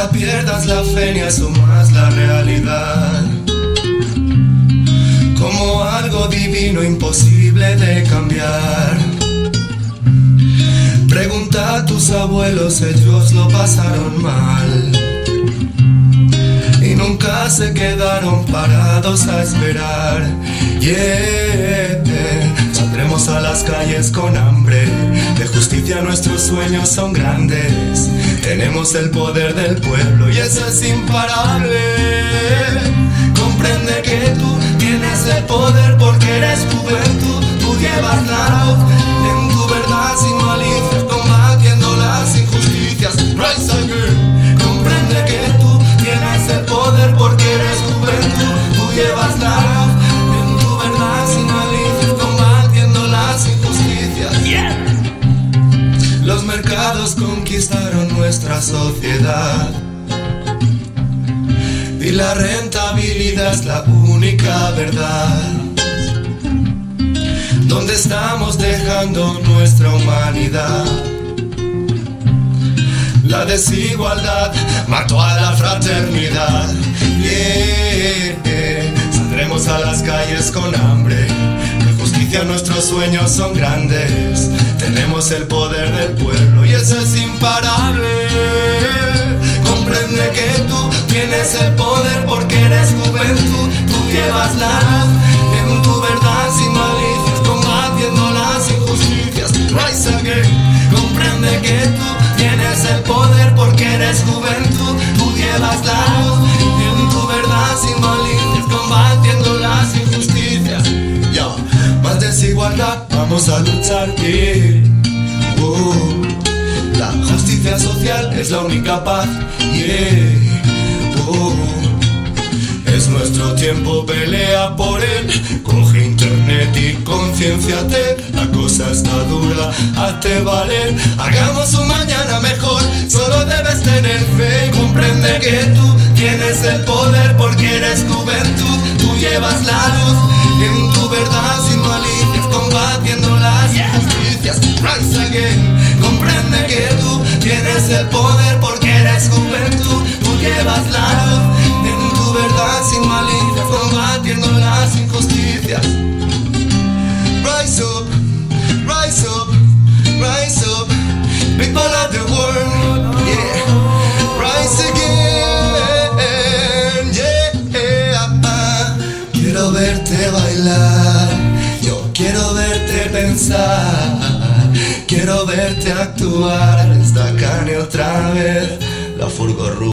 Nunca pierdas la fe ni asumas la realidad como algo divino imposible de cambiar. Pregunta a tus abuelos, ellos lo pasaron mal y nunca se quedaron parados a esperar. Yeah, saldremos a las calles con hambre de justicia nuestros sueños son grandes. Tenemos el poder del pueblo y eso es imparable. Comprende que tú tienes el poder porque eres juventud. Tú llevas la voz conquistaron nuestra sociedad. Y la rentabilidad es la única verdad. ¿Dónde estamos dejando nuestra humanidad? La desigualdad mató a la fraternidad. Yeah. Saldremos a las calles con hambre. De justicia nuestros sueños son grandes. Tenemos el poder del pueblo y eso es imparable. Comprende que tú tienes el poder porque eres juventud. Tú llevas la en tu verdad sin malicias, combatiendo las injusticias. Rise again. Comprende que tú tienes el poder porque eres juventud. Tú llevas la en tu verdad sin malicias, combatiendo las injusticias. Yo, más desigualdad, vamos a luchar. yeah. Justicia social es la única paz. Yeah. Oh, es nuestro tiempo, pelea por él. Coge internet y concienciate. La cosa está dura, hazte valer. Hagamos un mañana mejor. Solo debes tener fe y comprende que tú tienes el poder porque eres juventud. Tú llevas la luz en tu verdad sin malicias, combatiendo las injusticias. El poder porque eres juventud. Tú llevas la luz en tu verdad sin malicia, combatiendo las injusticias. Rise up, rise up, rise up, people of the world, yeah. Rise again, yeah. Quiero verte bailar, yo quiero verte pensar, quiero verte actuar. Esta carne otra vez, la furgo